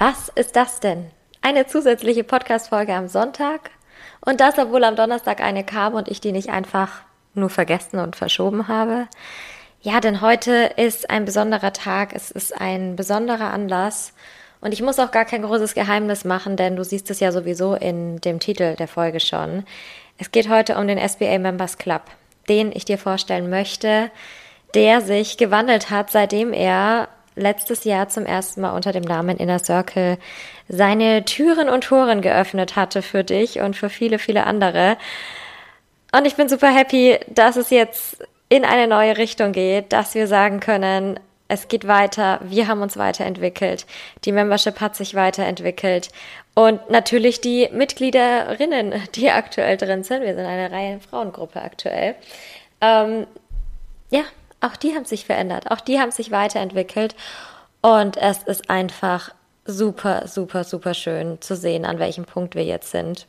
Was ist das denn? Eine zusätzliche Podcast-Folge am Sonntag? Und das, obwohl am Donnerstag eine kam und ich die nicht einfach nur vergessen und verschoben habe? Ja, denn heute ist ein besonderer Tag, es ist ein besonderer Anlass und ich muss auch gar kein großes Geheimnis machen, denn du siehst es ja sowieso in dem Titel der Folge schon. Es geht heute um den SBA Members Club, den ich dir vorstellen möchte, der sich gewandelt hat, seitdem er letztes Jahr zum ersten Mal unter dem Namen Inner Circle seine Türen und Toren geöffnet hatte für dich und für viele, viele andere. Und ich bin super happy, dass es jetzt in eine neue Richtung geht, dass wir sagen können, es geht weiter, wir haben uns weiterentwickelt, die Membership hat sich weiterentwickelt und natürlich die Mitgliederinnen, die aktuell drin sind, wir sind eine Reihe Frauengruppe aktuell, ähm, ja, auch die haben sich verändert, auch die haben sich weiterentwickelt und es ist einfach super, super, super schön zu sehen, an welchem Punkt wir jetzt sind.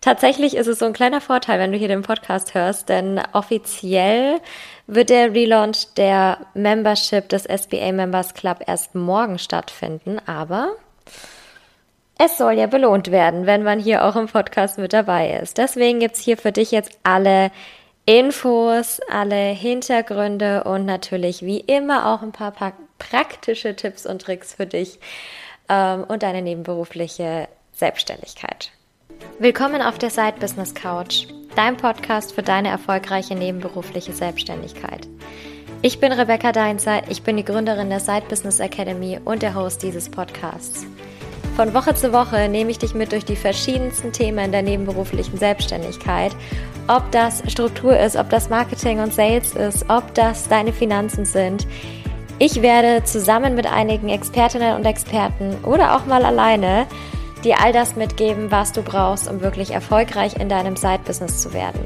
Tatsächlich ist es so ein kleiner Vorteil, wenn du hier den Podcast hörst, denn offiziell wird der Relaunch der Membership des SBA Members Club erst morgen stattfinden, aber es soll ja belohnt werden, wenn man hier auch im Podcast mit dabei ist. Deswegen gibt's hier für dich jetzt alle Infos, alle Hintergründe und natürlich wie immer auch ein paar praktische Tipps und Tricks für dich ähm, und deine nebenberufliche Selbstständigkeit. Willkommen auf der Side Business Couch, dein Podcast für deine erfolgreiche nebenberufliche Selbstständigkeit. Ich bin Rebecca Deinzer, ich bin die Gründerin der Side Business Academy und der Host dieses Podcasts. Von Woche zu Woche nehme ich dich mit durch die verschiedensten Themen der nebenberuflichen Selbstständigkeit. Ob das Struktur ist, ob das Marketing und Sales ist, ob das deine Finanzen sind. Ich werde zusammen mit einigen Expertinnen und Experten oder auch mal alleine dir all das mitgeben, was du brauchst, um wirklich erfolgreich in deinem Side-Business zu werden.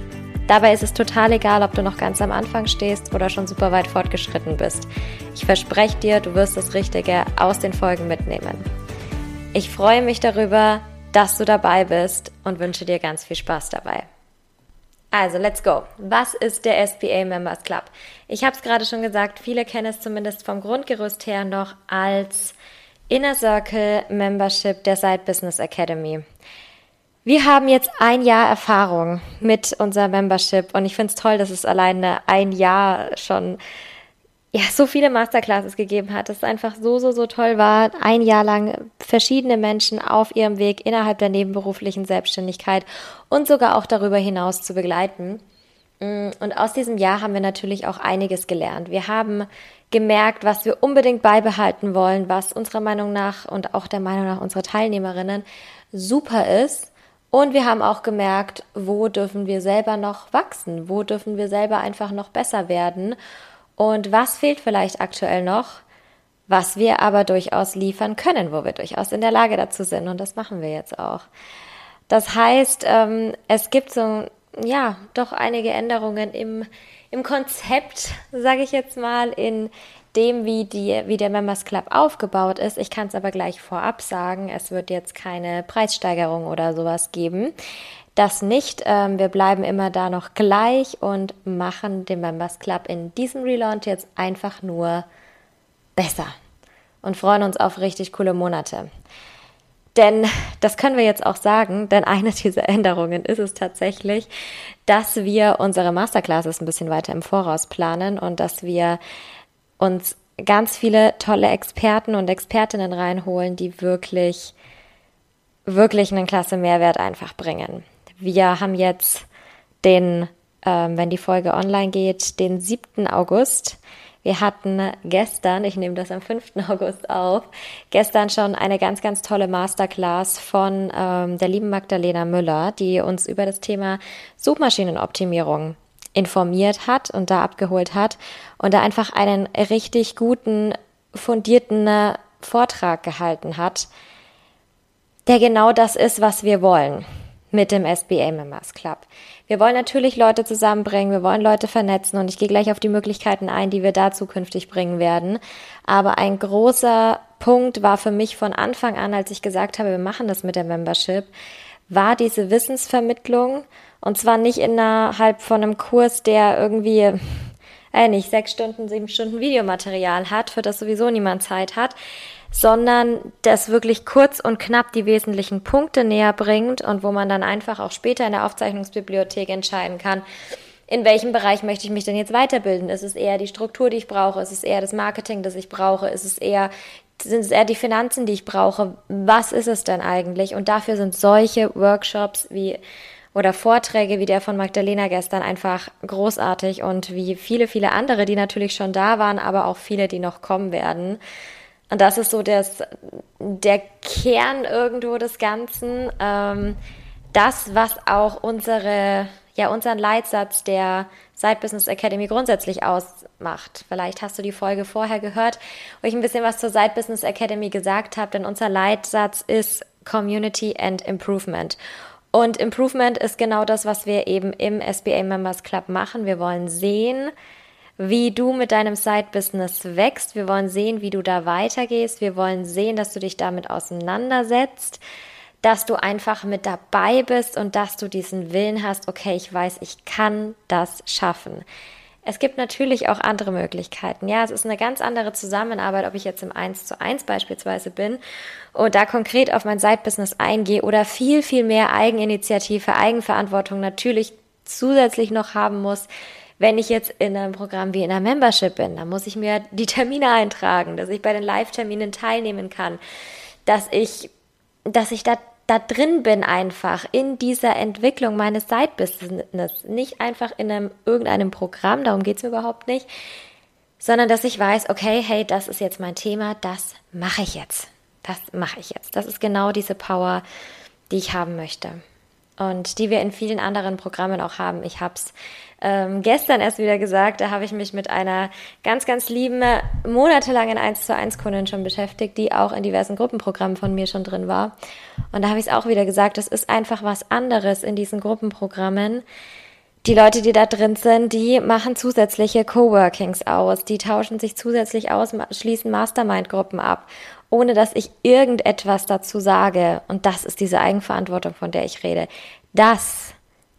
Dabei ist es total egal, ob du noch ganz am Anfang stehst oder schon super weit fortgeschritten bist. Ich verspreche dir, du wirst das Richtige aus den Folgen mitnehmen. Ich freue mich darüber, dass du dabei bist und wünsche dir ganz viel Spaß dabei. Also, let's go. Was ist der SBA Members Club? Ich habe es gerade schon gesagt, viele kennen es zumindest vom Grundgerüst her noch als Inner Circle Membership der Side Business Academy. Wir haben jetzt ein Jahr Erfahrung mit unserer Membership und ich finde es toll, dass es alleine ein Jahr schon ja, so viele Masterclasses gegeben hat, dass es einfach so, so, so toll war, ein Jahr lang verschiedene Menschen auf ihrem Weg innerhalb der nebenberuflichen Selbstständigkeit und sogar auch darüber hinaus zu begleiten. Mm, und aus diesem Jahr haben wir natürlich auch einiges gelernt. Wir haben gemerkt, was wir unbedingt beibehalten wollen, was unserer Meinung nach und auch der Meinung nach unserer Teilnehmerinnen super ist. Und wir haben auch gemerkt, wo dürfen wir selber noch wachsen, wo dürfen wir selber einfach noch besser werden und was fehlt vielleicht aktuell noch, was wir aber durchaus liefern können, wo wir durchaus in der Lage dazu sind. Und das machen wir jetzt auch. Das heißt, ähm, es gibt so, ja, doch einige Änderungen im, im Konzept, sage ich jetzt mal, in dem, wie, die, wie der Members Club aufgebaut ist. Ich kann es aber gleich vorab sagen, es wird jetzt keine Preissteigerung oder sowas geben. Das nicht. Ähm, wir bleiben immer da noch gleich und machen den Members Club in diesem Relaunch jetzt einfach nur besser und freuen uns auf richtig coole Monate. Denn das können wir jetzt auch sagen, denn eine dieser Änderungen ist es tatsächlich, dass wir unsere Masterclasses ein bisschen weiter im Voraus planen und dass wir uns ganz viele tolle Experten und Expertinnen reinholen, die wirklich, wirklich einen klasse Mehrwert einfach bringen. Wir haben jetzt den, ähm, wenn die Folge online geht, den 7. August. Wir hatten gestern, ich nehme das am 5. August auf, gestern schon eine ganz, ganz tolle Masterclass von ähm, der lieben Magdalena Müller, die uns über das Thema Suchmaschinenoptimierung informiert hat und da abgeholt hat und da einfach einen richtig guten, fundierten äh, Vortrag gehalten hat, der genau das ist, was wir wollen mit dem SBA Members Club. Wir wollen natürlich Leute zusammenbringen, wir wollen Leute vernetzen und ich gehe gleich auf die Möglichkeiten ein, die wir da zukünftig bringen werden. Aber ein großer Punkt war für mich von Anfang an, als ich gesagt habe, wir machen das mit der Membership, war diese Wissensvermittlung und zwar nicht innerhalb von einem Kurs, der irgendwie äh, nicht sechs Stunden, sieben Stunden Videomaterial hat, für das sowieso niemand Zeit hat, sondern das wirklich kurz und knapp die wesentlichen Punkte näher bringt und wo man dann einfach auch später in der Aufzeichnungsbibliothek entscheiden kann, in welchem Bereich möchte ich mich denn jetzt weiterbilden? Ist es eher die Struktur, die ich brauche? Ist es eher das Marketing, das ich brauche? Ist es eher, sind es eher die Finanzen, die ich brauche? Was ist es denn eigentlich? Und dafür sind solche Workshops wie oder Vorträge wie der von Magdalena gestern einfach großartig und wie viele, viele andere, die natürlich schon da waren, aber auch viele, die noch kommen werden. Und das ist so das, der Kern irgendwo des Ganzen. Ähm, das, was auch unsere, ja, unseren Leitsatz der Side Business Academy grundsätzlich ausmacht. Vielleicht hast du die Folge vorher gehört, wo ich ein bisschen was zur Side Business Academy gesagt habe, denn unser Leitsatz ist Community and Improvement. Und Improvement ist genau das, was wir eben im SBA Members Club machen. Wir wollen sehen, wie du mit deinem Side-Business wächst. Wir wollen sehen, wie du da weitergehst. Wir wollen sehen, dass du dich damit auseinandersetzt, dass du einfach mit dabei bist und dass du diesen Willen hast, okay, ich weiß, ich kann das schaffen. Es gibt natürlich auch andere Möglichkeiten. Ja, es ist eine ganz andere Zusammenarbeit, ob ich jetzt im 1 zu 1 beispielsweise bin und da konkret auf mein Side-Business eingehe oder viel, viel mehr Eigeninitiative, Eigenverantwortung natürlich zusätzlich noch haben muss, wenn ich jetzt in einem Programm wie in einer Membership bin, dann muss ich mir die Termine eintragen, dass ich bei den Live-Terminen teilnehmen kann, dass ich, dass ich da da drin bin einfach in dieser Entwicklung meines Side-Business. Nicht einfach in einem, irgendeinem Programm, darum geht's mir überhaupt nicht, sondern dass ich weiß, okay, hey, das ist jetzt mein Thema, das mache ich jetzt. Das mache ich jetzt. Das ist genau diese Power, die ich haben möchte. Und die wir in vielen anderen Programmen auch haben. Ich habe es ähm, gestern erst wieder gesagt, da habe ich mich mit einer ganz, ganz lieben, monatelangen 1 zu 1 Kundin schon beschäftigt, die auch in diversen Gruppenprogrammen von mir schon drin war. Und da habe ich es auch wieder gesagt, es ist einfach was anderes in diesen Gruppenprogrammen. Die Leute, die da drin sind, die machen zusätzliche Coworkings aus, die tauschen sich zusätzlich aus, schließen Mastermind-Gruppen ab, ohne dass ich irgendetwas dazu sage. Und das ist diese Eigenverantwortung, von der ich rede. Das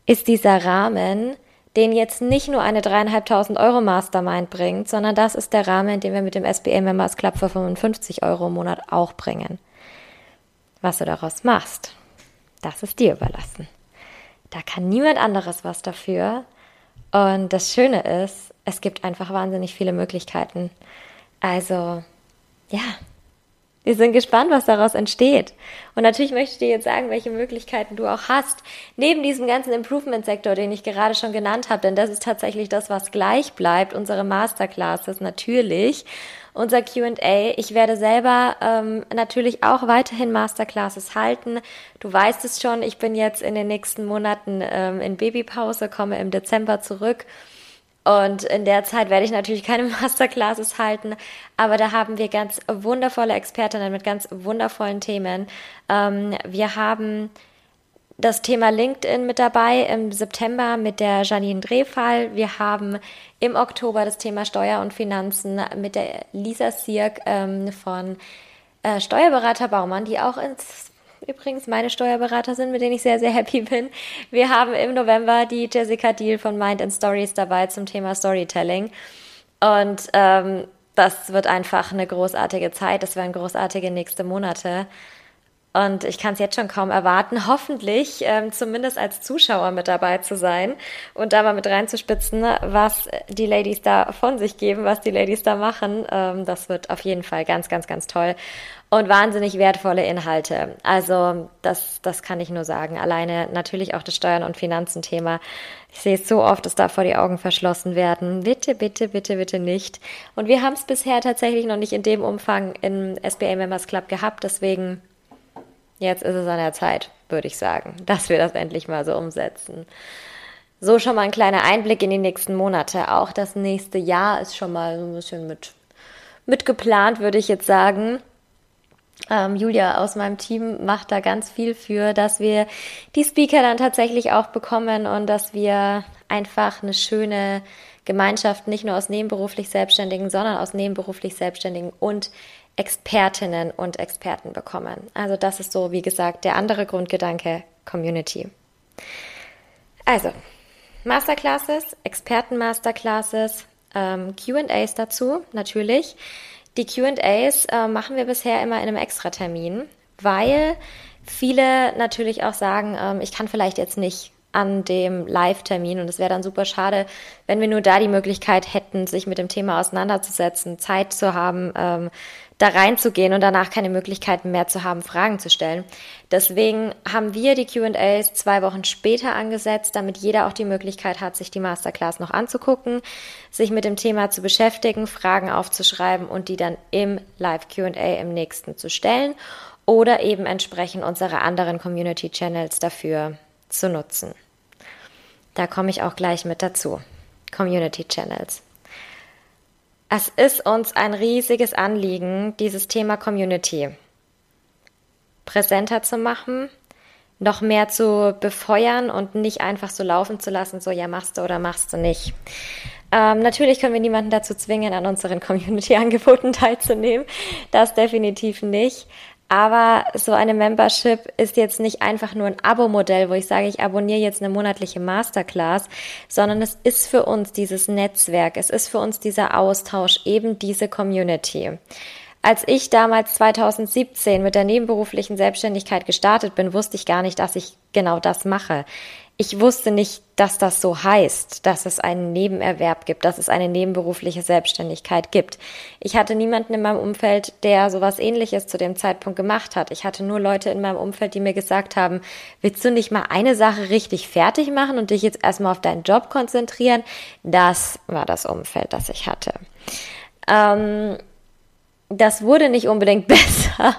ist dieser Rahmen, den jetzt nicht nur eine dreieinhalbtausend Euro Mastermind bringt, sondern das ist der Rahmen, den wir mit dem SBA Members Club für 55 Euro im Monat auch bringen. Was du daraus machst, das ist dir überlassen. Da kann niemand anderes was dafür. Und das Schöne ist, es gibt einfach wahnsinnig viele Möglichkeiten. Also, ja, wir sind gespannt, was daraus entsteht. Und natürlich möchte ich dir jetzt sagen, welche Möglichkeiten du auch hast, neben diesem ganzen Improvement-Sektor, den ich gerade schon genannt habe, denn das ist tatsächlich das, was gleich bleibt, unsere Masterclasses natürlich, unser QA. Ich werde selber ähm, natürlich auch weiterhin Masterclasses halten. Du weißt es schon, ich bin jetzt in den nächsten Monaten ähm, in Babypause, komme im Dezember zurück und in der Zeit werde ich natürlich keine Masterclasses halten, aber da haben wir ganz wundervolle Expertinnen mit ganz wundervollen Themen. Ähm, wir haben das Thema LinkedIn mit dabei im September mit der Janine Drehfall. Wir haben im Oktober das Thema Steuer und Finanzen mit der Lisa Sierk ähm, von äh, Steuerberater Baumann, die auch ins übrigens meine Steuerberater sind, mit denen ich sehr, sehr happy bin. Wir haben im November die Jessica Deal von Mind and Stories dabei zum Thema Storytelling. Und ähm, das wird einfach eine großartige Zeit. Das werden großartige nächste Monate. Und ich kann es jetzt schon kaum erwarten, hoffentlich ähm, zumindest als Zuschauer mit dabei zu sein und da mal mit reinzuspitzen, was die Ladies da von sich geben, was die Ladies da machen. Ähm, das wird auf jeden Fall ganz, ganz, ganz toll und wahnsinnig wertvolle Inhalte. Also das, das kann ich nur sagen. Alleine natürlich auch das Steuern- und Finanzen-Thema. Ich sehe es so oft, dass da vor die Augen verschlossen werden. Bitte, bitte, bitte, bitte nicht. Und wir haben es bisher tatsächlich noch nicht in dem Umfang im SBA Members Club gehabt. Deswegen Jetzt ist es an der Zeit, würde ich sagen, dass wir das endlich mal so umsetzen. So schon mal ein kleiner Einblick in die nächsten Monate. Auch das nächste Jahr ist schon mal so ein bisschen mit, mit geplant, würde ich jetzt sagen. Ähm, Julia aus meinem Team macht da ganz viel für, dass wir die Speaker dann tatsächlich auch bekommen und dass wir einfach eine schöne Gemeinschaft nicht nur aus nebenberuflich Selbstständigen, sondern aus nebenberuflich Selbstständigen und Expertinnen und Experten bekommen. Also das ist so, wie gesagt, der andere Grundgedanke Community. Also, Masterclasses, Experten-Masterclasses, ähm, QAs dazu natürlich. Die QAs äh, machen wir bisher immer in einem Extratermin, weil viele natürlich auch sagen, ähm, ich kann vielleicht jetzt nicht an dem Live-Termin. Und es wäre dann super schade, wenn wir nur da die Möglichkeit hätten, sich mit dem Thema auseinanderzusetzen, Zeit zu haben, ähm, da reinzugehen und danach keine Möglichkeiten mehr zu haben, Fragen zu stellen. Deswegen haben wir die QAs zwei Wochen später angesetzt, damit jeder auch die Möglichkeit hat, sich die Masterclass noch anzugucken, sich mit dem Thema zu beschäftigen, Fragen aufzuschreiben und die dann im Live QA im nächsten zu stellen oder eben entsprechend unsere anderen Community Channels dafür zu nutzen. Da komme ich auch gleich mit dazu. Community Channels. Es ist uns ein riesiges Anliegen, dieses Thema Community präsenter zu machen, noch mehr zu befeuern und nicht einfach so laufen zu lassen, so ja, machst du oder machst du nicht. Ähm, natürlich können wir niemanden dazu zwingen, an unseren Community-Angeboten teilzunehmen. Das definitiv nicht. Aber so eine Membership ist jetzt nicht einfach nur ein Abo-Modell, wo ich sage, ich abonniere jetzt eine monatliche Masterclass, sondern es ist für uns dieses Netzwerk, es ist für uns dieser Austausch, eben diese Community. Als ich damals 2017 mit der nebenberuflichen Selbstständigkeit gestartet bin, wusste ich gar nicht, dass ich genau das mache ich wusste nicht, dass das so heißt, dass es einen Nebenerwerb gibt, dass es eine nebenberufliche Selbstständigkeit gibt. Ich hatte niemanden in meinem Umfeld, der sowas ähnliches zu dem Zeitpunkt gemacht hat. Ich hatte nur Leute in meinem Umfeld, die mir gesagt haben, willst du nicht mal eine Sache richtig fertig machen und dich jetzt erstmal auf deinen Job konzentrieren? Das war das Umfeld, das ich hatte. Ähm, das wurde nicht unbedingt besser,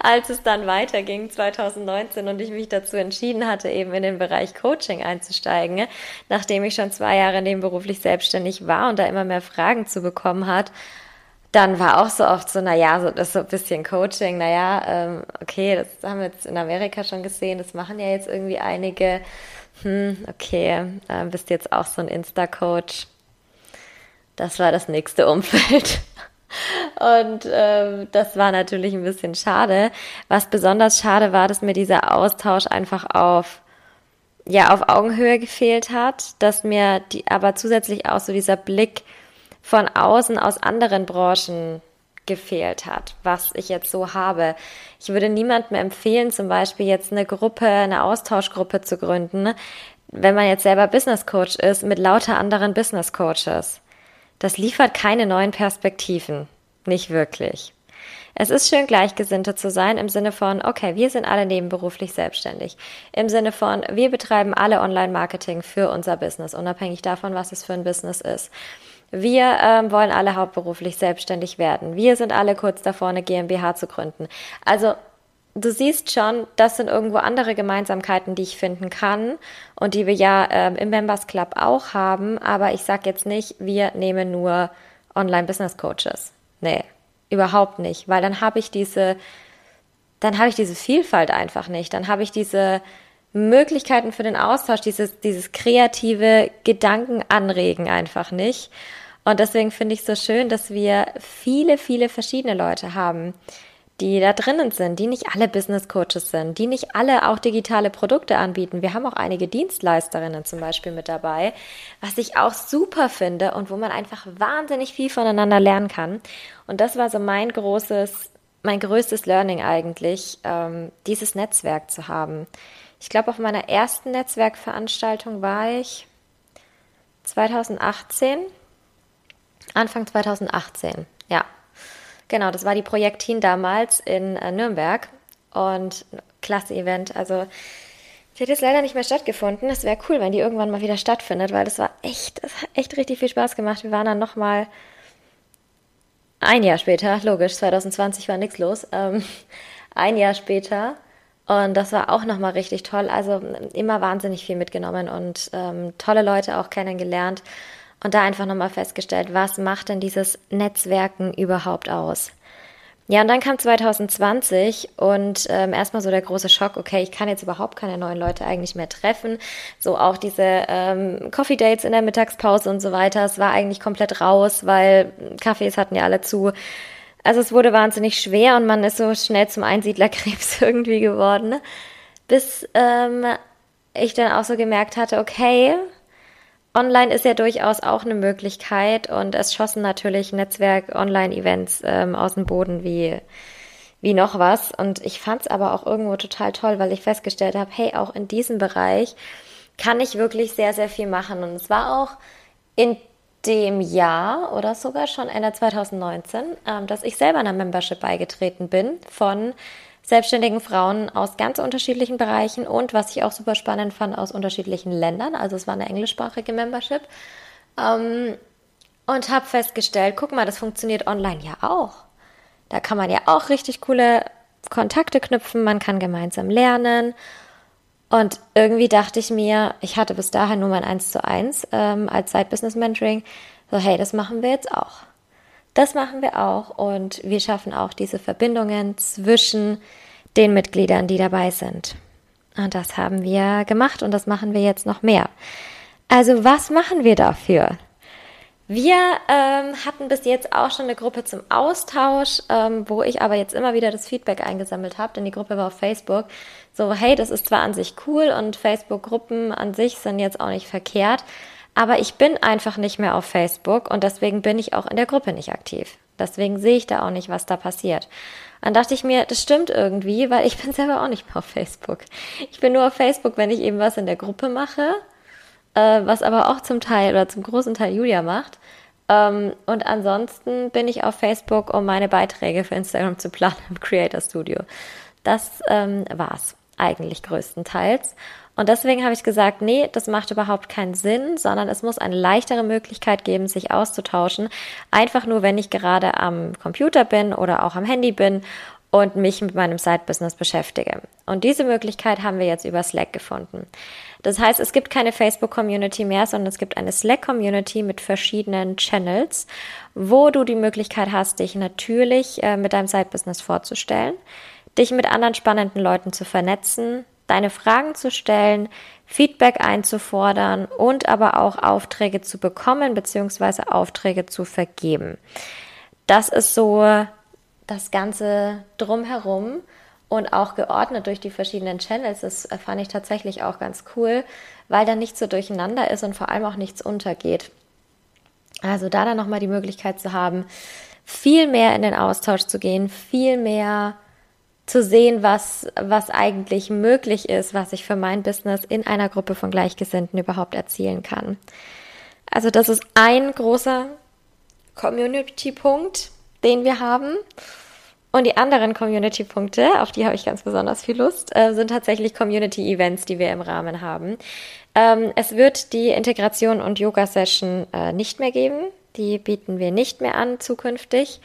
als es dann weiterging 2019 und ich mich dazu entschieden hatte, eben in den Bereich Coaching einzusteigen, nachdem ich schon zwei Jahre nebenberuflich selbstständig war und da immer mehr Fragen zu bekommen hat. Dann war auch so oft so, naja, so, das ist so ein bisschen Coaching, naja, ähm, okay, das haben wir jetzt in Amerika schon gesehen, das machen ja jetzt irgendwie einige. Hm, okay, äh, bist jetzt auch so ein Insta-Coach. Das war das nächste Umfeld. Und ähm, das war natürlich ein bisschen schade. Was besonders schade war, dass mir dieser Austausch einfach auf ja auf Augenhöhe gefehlt hat, dass mir die aber zusätzlich auch so dieser Blick von außen aus anderen Branchen gefehlt hat, was ich jetzt so habe. Ich würde niemandem empfehlen, zum Beispiel jetzt eine Gruppe, eine Austauschgruppe zu gründen, wenn man jetzt selber Business Coach ist, mit lauter anderen Business Coaches. Das liefert keine neuen Perspektiven. Nicht wirklich. Es ist schön, Gleichgesinnte zu sein im Sinne von, okay, wir sind alle nebenberuflich selbstständig. Im Sinne von, wir betreiben alle Online-Marketing für unser Business, unabhängig davon, was es für ein Business ist. Wir ähm, wollen alle hauptberuflich selbstständig werden. Wir sind alle kurz davor, eine GmbH zu gründen. Also du siehst schon, das sind irgendwo andere Gemeinsamkeiten, die ich finden kann und die wir ja ähm, im Members Club auch haben. Aber ich sage jetzt nicht, wir nehmen nur Online-Business-Coaches. Nee, überhaupt nicht, weil dann habe ich diese, dann habe ich diese Vielfalt einfach nicht. Dann habe ich diese Möglichkeiten für den Austausch, dieses, dieses kreative Gedankenanregen einfach nicht. Und deswegen finde ich es so schön, dass wir viele, viele verschiedene Leute haben, die da drinnen sind, die nicht alle Business Coaches sind, die nicht alle auch digitale Produkte anbieten. Wir haben auch einige Dienstleisterinnen zum Beispiel mit dabei, was ich auch super finde und wo man einfach wahnsinnig viel voneinander lernen kann. Und das war so mein großes, mein größtes Learning eigentlich, ähm, dieses Netzwerk zu haben. Ich glaube, auf meiner ersten Netzwerkveranstaltung war ich 2018, Anfang 2018, ja. Genau, das war die Projektin damals in äh, Nürnberg und klasse Event. Also sie hat jetzt leider nicht mehr stattgefunden. Es wäre cool, wenn die irgendwann mal wieder stattfindet, weil das war echt, das hat echt richtig viel Spaß gemacht. Wir waren dann nochmal ein Jahr später, logisch, 2020 war nichts los, ähm, ein Jahr später und das war auch nochmal richtig toll. Also immer wahnsinnig viel mitgenommen und ähm, tolle Leute auch kennengelernt und da einfach nochmal festgestellt, was macht denn dieses Netzwerken überhaupt aus? Ja, und dann kam 2020 und ähm, erstmal so der große Schock, okay, ich kann jetzt überhaupt keine neuen Leute eigentlich mehr treffen. So auch diese ähm, Coffee Dates in der Mittagspause und so weiter. Es war eigentlich komplett raus, weil Cafés hatten ja alle zu. Also es wurde wahnsinnig schwer und man ist so schnell zum Einsiedlerkrebs irgendwie geworden. Bis ähm, ich dann auch so gemerkt hatte, okay, online ist ja durchaus auch eine Möglichkeit und es schossen natürlich Netzwerk-Online-Events ähm, aus dem Boden wie, wie noch was. Und ich fand es aber auch irgendwo total toll, weil ich festgestellt habe, hey, auch in diesem Bereich kann ich wirklich sehr, sehr viel machen. Und es war auch in dem Jahr oder sogar schon Ende 2019, ähm, dass ich selber einer Membership beigetreten bin von selbstständigen Frauen aus ganz unterschiedlichen Bereichen und was ich auch super spannend fand, aus unterschiedlichen Ländern. Also es war eine englischsprachige Membership. Ähm, und habe festgestellt, guck mal, das funktioniert online ja auch. Da kann man ja auch richtig coole Kontakte knüpfen, man kann gemeinsam lernen. Und irgendwie dachte ich mir, ich hatte bis dahin nur mein 1 zu 1 ähm, als Side-Business-Mentoring, so hey, das machen wir jetzt auch. Das machen wir auch und wir schaffen auch diese Verbindungen zwischen den Mitgliedern, die dabei sind. Und das haben wir gemacht und das machen wir jetzt noch mehr. Also was machen wir dafür? Wir ähm, hatten bis jetzt auch schon eine Gruppe zum Austausch, ähm, wo ich aber jetzt immer wieder das Feedback eingesammelt habe, denn die Gruppe war auf Facebook. So, hey, das ist zwar an sich cool und Facebook-Gruppen an sich sind jetzt auch nicht verkehrt, aber ich bin einfach nicht mehr auf Facebook und deswegen bin ich auch in der Gruppe nicht aktiv. Deswegen sehe ich da auch nicht, was da passiert. Dann dachte ich mir, das stimmt irgendwie, weil ich bin selber auch nicht mehr auf Facebook. Ich bin nur auf Facebook, wenn ich eben was in der Gruppe mache, äh, was aber auch zum Teil oder zum großen Teil Julia macht. Ähm, und ansonsten bin ich auf Facebook, um meine Beiträge für Instagram zu planen im Creator Studio. Das ähm, war's eigentlich größtenteils. Und deswegen habe ich gesagt, nee, das macht überhaupt keinen Sinn, sondern es muss eine leichtere Möglichkeit geben, sich auszutauschen. Einfach nur, wenn ich gerade am Computer bin oder auch am Handy bin und mich mit meinem Side-Business beschäftige. Und diese Möglichkeit haben wir jetzt über Slack gefunden. Das heißt, es gibt keine Facebook-Community mehr, sondern es gibt eine Slack-Community mit verschiedenen Channels, wo du die Möglichkeit hast, dich natürlich äh, mit deinem Side-Business vorzustellen, dich mit anderen spannenden Leuten zu vernetzen, deine Fragen zu stellen, Feedback einzufordern und aber auch Aufträge zu bekommen bzw. Aufträge zu vergeben. Das ist so das Ganze drumherum und auch geordnet durch die verschiedenen Channels. Das fand ich tatsächlich auch ganz cool, weil da nichts so durcheinander ist und vor allem auch nichts untergeht. Also da dann nochmal die Möglichkeit zu haben, viel mehr in den Austausch zu gehen, viel mehr zu sehen, was, was eigentlich möglich ist, was ich für mein Business in einer Gruppe von Gleichgesinnten überhaupt erzielen kann. Also das ist ein großer Community-Punkt, den wir haben. Und die anderen Community-Punkte, auf die habe ich ganz besonders viel Lust, äh, sind tatsächlich Community-Events, die wir im Rahmen haben. Ähm, es wird die Integration und Yoga-Session äh, nicht mehr geben. Die bieten wir nicht mehr an zukünftig.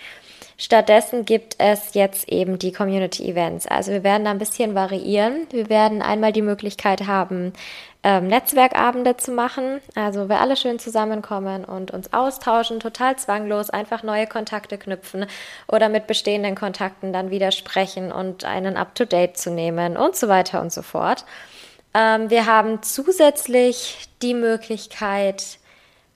Stattdessen gibt es jetzt eben die Community Events. Also wir werden da ein bisschen variieren. Wir werden einmal die Möglichkeit haben, ähm, Netzwerkabende zu machen. Also wir alle schön zusammenkommen und uns austauschen, total zwanglos, einfach neue Kontakte knüpfen oder mit bestehenden Kontakten dann wieder sprechen und einen up-to-date zu nehmen und so weiter und so fort. Ähm, wir haben zusätzlich die Möglichkeit,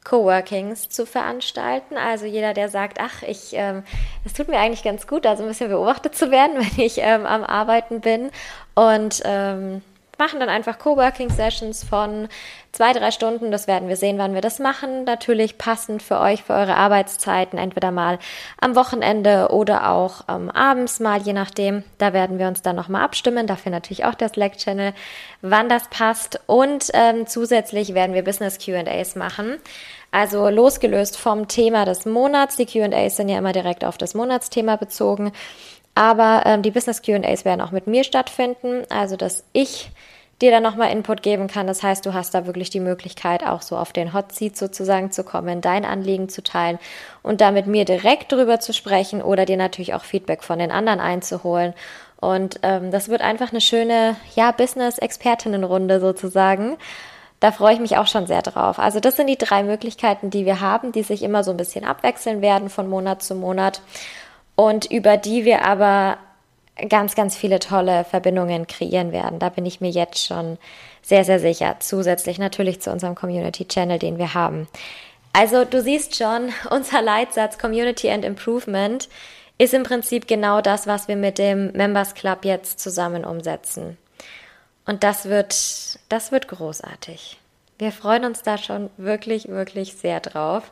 Coworkings zu veranstalten. Also jeder, der sagt, ach, ich, ähm, es tut mir eigentlich ganz gut, da so ein bisschen beobachtet zu werden, wenn ich ähm, am Arbeiten bin und ähm, machen dann einfach Coworking-Sessions von zwei, drei Stunden. Das werden wir sehen, wann wir das machen. Natürlich passend für euch, für eure Arbeitszeiten, entweder mal am Wochenende oder auch ähm, abends mal, je nachdem. Da werden wir uns dann nochmal abstimmen. Dafür natürlich auch der Slack-Channel, wann das passt. Und ähm, zusätzlich werden wir Business QAs machen. Also losgelöst vom Thema des Monats. Die QAs sind ja immer direkt auf das Monatsthema bezogen. Aber ähm, die Business QAs werden auch mit mir stattfinden. Also, dass ich dir dann nochmal Input geben kann. Das heißt, du hast da wirklich die Möglichkeit, auch so auf den Hot Seat sozusagen zu kommen, dein Anliegen zu teilen und da mit mir direkt drüber zu sprechen oder dir natürlich auch Feedback von den anderen einzuholen. Und ähm, das wird einfach eine schöne, ja, Business-Expertinnenrunde sozusagen. Da freue ich mich auch schon sehr drauf. Also das sind die drei Möglichkeiten, die wir haben, die sich immer so ein bisschen abwechseln werden von Monat zu Monat und über die wir aber ganz, ganz viele tolle Verbindungen kreieren werden. Da bin ich mir jetzt schon sehr, sehr sicher. Zusätzlich natürlich zu unserem Community Channel, den wir haben. Also du siehst schon, unser Leitsatz Community and Improvement ist im Prinzip genau das, was wir mit dem Members Club jetzt zusammen umsetzen. Und das wird, das wird großartig. Wir freuen uns da schon wirklich, wirklich sehr drauf.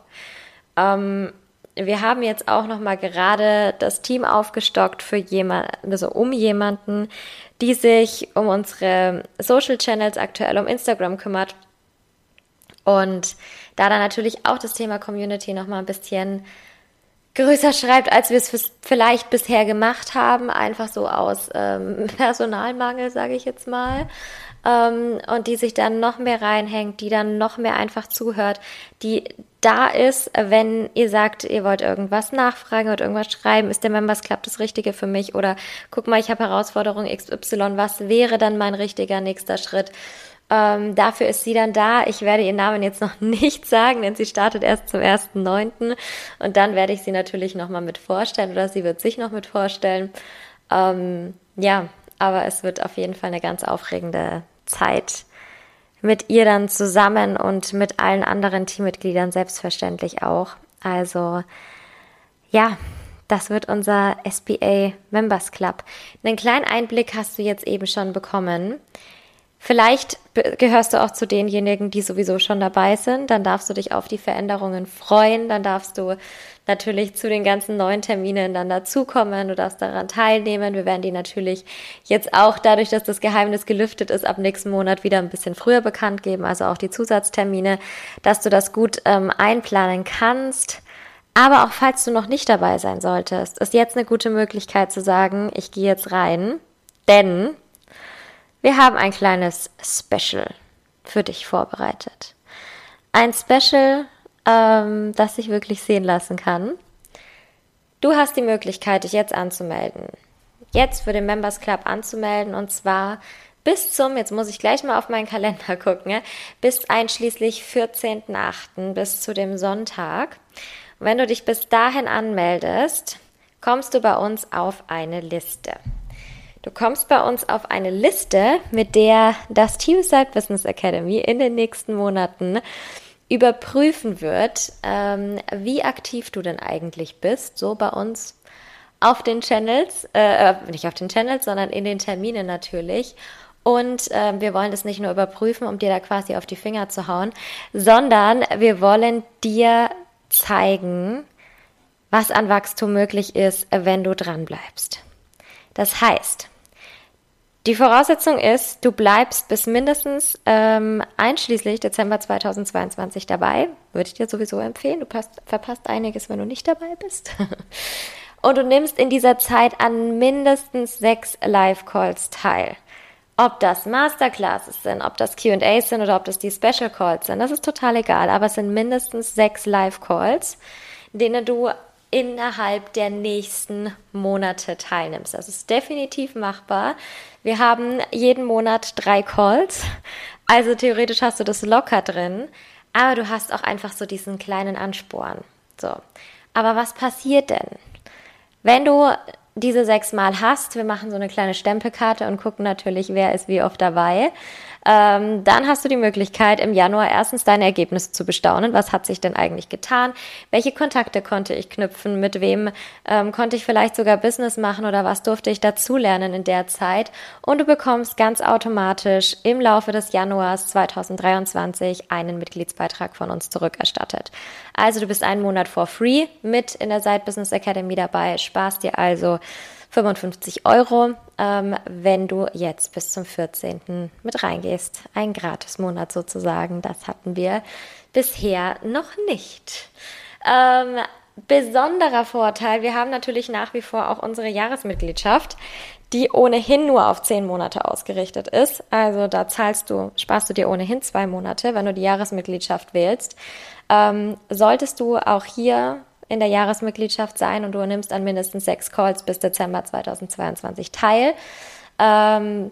Ähm, wir haben jetzt auch noch mal gerade das Team aufgestockt für jemanden, also um jemanden, die sich um unsere Social Channels aktuell um Instagram kümmert und da dann natürlich auch das Thema Community noch mal ein bisschen größer schreibt, als wir es vielleicht bisher gemacht haben, einfach so aus ähm, Personalmangel, sage ich jetzt mal. Ähm, und die sich dann noch mehr reinhängt, die dann noch mehr einfach zuhört, die da ist, wenn ihr sagt, ihr wollt irgendwas nachfragen oder irgendwas schreiben, ist der Members Club das Richtige für mich oder guck mal, ich habe Herausforderung XY, was wäre dann mein richtiger nächster Schritt? Ähm, dafür ist sie dann da. Ich werde ihren Namen jetzt noch nicht sagen, denn sie startet erst zum 1.9. Und dann werde ich sie natürlich nochmal mit vorstellen oder sie wird sich noch mit vorstellen. Ähm, ja, aber es wird auf jeden Fall eine ganz aufregende Zeit mit ihr dann zusammen und mit allen anderen Teammitgliedern selbstverständlich auch. Also ja, das wird unser SBA Members Club. Einen kleinen Einblick hast du jetzt eben schon bekommen. Vielleicht gehörst du auch zu denjenigen, die sowieso schon dabei sind. Dann darfst du dich auf die Veränderungen freuen. Dann darfst du natürlich zu den ganzen neuen Terminen dann dazukommen. Du darfst daran teilnehmen. Wir werden die natürlich jetzt auch dadurch, dass das Geheimnis gelüftet ist, ab nächsten Monat wieder ein bisschen früher bekannt geben. Also auch die Zusatztermine, dass du das gut ähm, einplanen kannst. Aber auch falls du noch nicht dabei sein solltest, ist jetzt eine gute Möglichkeit zu sagen, ich gehe jetzt rein. Denn wir haben ein kleines Special für dich vorbereitet. Ein Special, ähm, das sich wirklich sehen lassen kann. Du hast die Möglichkeit, dich jetzt anzumelden. Jetzt für den Members Club anzumelden und zwar bis zum, jetzt muss ich gleich mal auf meinen Kalender gucken, bis einschließlich 14.8. bis zu dem Sonntag. Und wenn du dich bis dahin anmeldest, kommst du bei uns auf eine Liste. Du kommst bei uns auf eine Liste, mit der das Team Side Business Academy in den nächsten Monaten überprüfen wird, ähm, wie aktiv du denn eigentlich bist, so bei uns auf den Channels, äh, äh nicht auf den Channels, sondern in den Terminen natürlich. Und äh, wir wollen das nicht nur überprüfen, um dir da quasi auf die Finger zu hauen, sondern wir wollen dir zeigen, was an Wachstum möglich ist, wenn du dran bleibst. Das heißt, die Voraussetzung ist, du bleibst bis mindestens ähm, einschließlich Dezember 2022 dabei. Würde ich dir sowieso empfehlen. Du passt, verpasst einiges, wenn du nicht dabei bist. Und du nimmst in dieser Zeit an mindestens sechs Live-Calls teil. Ob das Masterclasses sind, ob das QAs sind oder ob das die Special Calls sind, das ist total egal. Aber es sind mindestens sechs Live-Calls, denen du innerhalb der nächsten Monate teilnimmst. Das ist definitiv machbar. Wir haben jeden Monat drei Calls, also theoretisch hast du das locker drin, aber du hast auch einfach so diesen kleinen Ansporn. So. Aber was passiert denn? Wenn du diese sechs Mal hast, wir machen so eine kleine Stempelkarte und gucken natürlich, wer ist wie oft dabei ähm, dann hast du die Möglichkeit, im Januar erstens deine Ergebnisse zu bestaunen. Was hat sich denn eigentlich getan? Welche Kontakte konnte ich knüpfen? Mit wem ähm, konnte ich vielleicht sogar Business machen oder was durfte ich dazulernen in der Zeit? Und du bekommst ganz automatisch im Laufe des Januars 2023 einen Mitgliedsbeitrag von uns zurückerstattet. Also du bist einen Monat for free mit in der Side Business Academy dabei, sparst dir also 55 Euro, ähm, wenn du jetzt bis zum 14. mit reingehst. Ein Gratismonat sozusagen. Das hatten wir bisher noch nicht. Ähm, besonderer Vorteil, wir haben natürlich nach wie vor auch unsere Jahresmitgliedschaft, die ohnehin nur auf zehn Monate ausgerichtet ist. Also da zahlst du, sparst du dir ohnehin zwei Monate, wenn du die Jahresmitgliedschaft wählst. Ähm, solltest du auch hier in der Jahresmitgliedschaft sein und du nimmst an mindestens sechs Calls bis Dezember 2022 teil, ähm,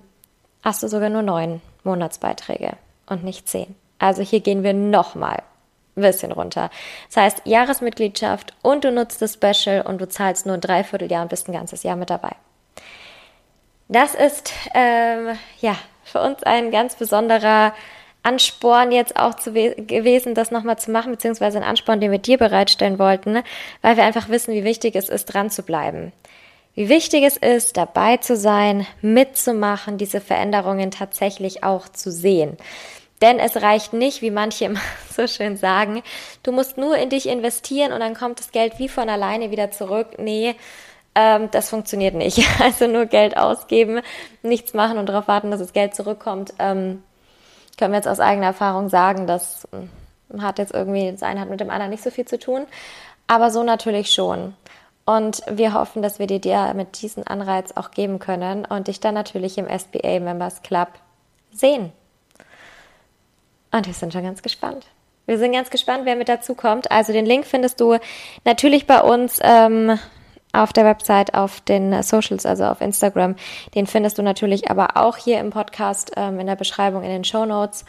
hast du sogar nur neun Monatsbeiträge und nicht zehn. Also hier gehen wir nochmal ein bisschen runter. Das heißt, Jahresmitgliedschaft und du nutzt das Special und du zahlst nur ein Dreivierteljahr und bist ein ganzes Jahr mit dabei. Das ist ähm, ja für uns ein ganz besonderer Ansporn jetzt auch zu gewesen, das nochmal zu machen, beziehungsweise ein Ansporn, den wir dir bereitstellen wollten, ne? weil wir einfach wissen, wie wichtig es ist, dran zu bleiben. Wie wichtig es ist, dabei zu sein, mitzumachen, diese Veränderungen tatsächlich auch zu sehen. Denn es reicht nicht, wie manche immer so schön sagen, du musst nur in dich investieren und dann kommt das Geld wie von alleine wieder zurück. Nee, ähm, das funktioniert nicht. Also nur Geld ausgeben, nichts machen und darauf warten, dass das Geld zurückkommt. Ähm, können wir jetzt aus eigener Erfahrung sagen, das hm, hat jetzt irgendwie, das eine hat mit dem anderen nicht so viel zu tun. Aber so natürlich schon. Und wir hoffen, dass wir dir, dir mit diesem Anreiz auch geben können und dich dann natürlich im SBA Members Club sehen. Und wir sind schon ganz gespannt. Wir sind ganz gespannt, wer mit dazu kommt. Also den Link findest du natürlich bei uns ähm, auf der Website, auf den Socials, also auf Instagram. Den findest du natürlich aber auch hier im Podcast ähm, in der Beschreibung in den Show Notes,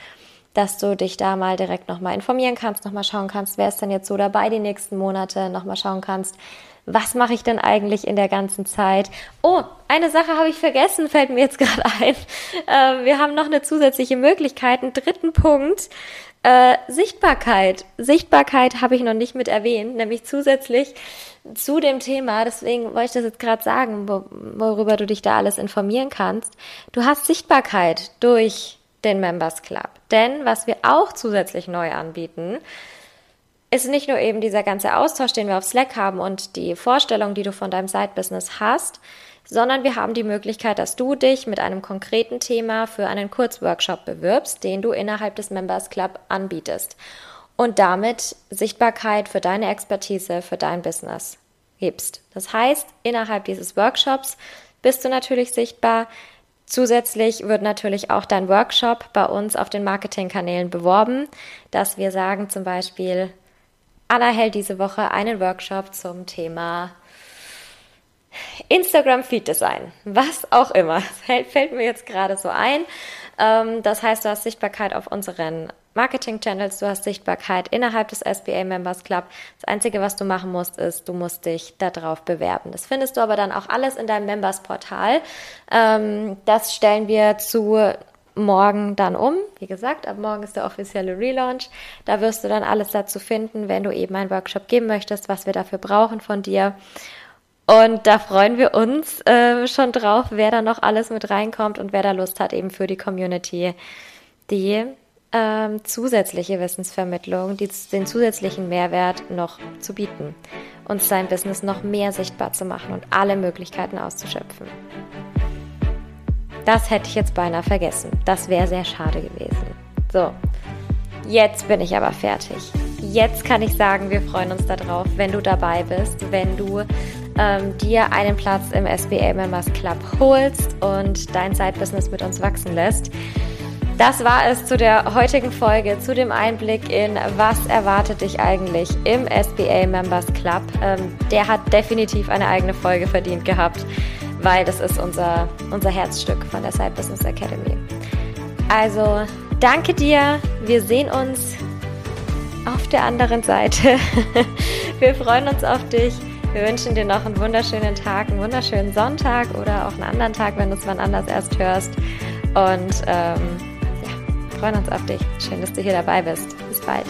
dass du dich da mal direkt nochmal informieren kannst, nochmal schauen kannst, wer ist denn jetzt so dabei die nächsten Monate, nochmal schauen kannst, was mache ich denn eigentlich in der ganzen Zeit? Oh, eine Sache habe ich vergessen, fällt mir jetzt gerade ein. Äh, wir haben noch eine zusätzliche Möglichkeit, einen dritten Punkt. Äh, Sichtbarkeit. Sichtbarkeit habe ich noch nicht mit erwähnt, nämlich zusätzlich zu dem Thema, deswegen wollte ich das jetzt gerade sagen, wo, worüber du dich da alles informieren kannst. Du hast Sichtbarkeit durch den Members Club. Denn was wir auch zusätzlich neu anbieten, ist nicht nur eben dieser ganze Austausch, den wir auf Slack haben und die Vorstellung, die du von deinem Side-Business hast, sondern wir haben die Möglichkeit, dass du dich mit einem konkreten Thema für einen Kurzworkshop bewirbst, den du innerhalb des Members Club anbietest und damit Sichtbarkeit für deine Expertise, für dein Business gibst. Das heißt, innerhalb dieses Workshops bist du natürlich sichtbar. Zusätzlich wird natürlich auch dein Workshop bei uns auf den Marketingkanälen beworben, dass wir sagen zum Beispiel, Anna hält diese Woche einen Workshop zum Thema Instagram Feed Design. Was auch immer. Das fällt mir jetzt gerade so ein. Ähm, das heißt, du hast Sichtbarkeit auf unseren Marketing-Channels, du hast Sichtbarkeit innerhalb des SBA Members Club. Das Einzige, was du machen musst, ist, du musst dich darauf bewerben. Das findest du aber dann auch alles in deinem Members-Portal. Ähm, das stellen wir zu morgen dann um. Wie gesagt, ab morgen ist der offizielle Relaunch. Da wirst du dann alles dazu finden, wenn du eben einen Workshop geben möchtest, was wir dafür brauchen von dir. Und da freuen wir uns äh, schon drauf, wer da noch alles mit reinkommt und wer da Lust hat, eben für die Community die ähm, zusätzliche Wissensvermittlung, die, den zusätzlichen Mehrwert noch zu bieten und sein Business noch mehr sichtbar zu machen und alle Möglichkeiten auszuschöpfen. Das hätte ich jetzt beinahe vergessen. Das wäre sehr schade gewesen. So, jetzt bin ich aber fertig. Jetzt kann ich sagen, wir freuen uns darauf, wenn du dabei bist, wenn du ähm, dir einen Platz im SBA Members Club holst und dein Side-Business mit uns wachsen lässt. Das war es zu der heutigen Folge, zu dem Einblick in, was erwartet dich eigentlich im SBA Members Club. Ähm, der hat definitiv eine eigene Folge verdient gehabt weil das ist unser, unser Herzstück von der Side Business Academy. Also danke dir. Wir sehen uns auf der anderen Seite. Wir freuen uns auf dich. Wir wünschen dir noch einen wunderschönen Tag, einen wunderschönen Sonntag oder auch einen anderen Tag, wenn du es wann anders erst hörst. Und ähm, ja, freuen uns auf dich. Schön, dass du hier dabei bist. Bis bald.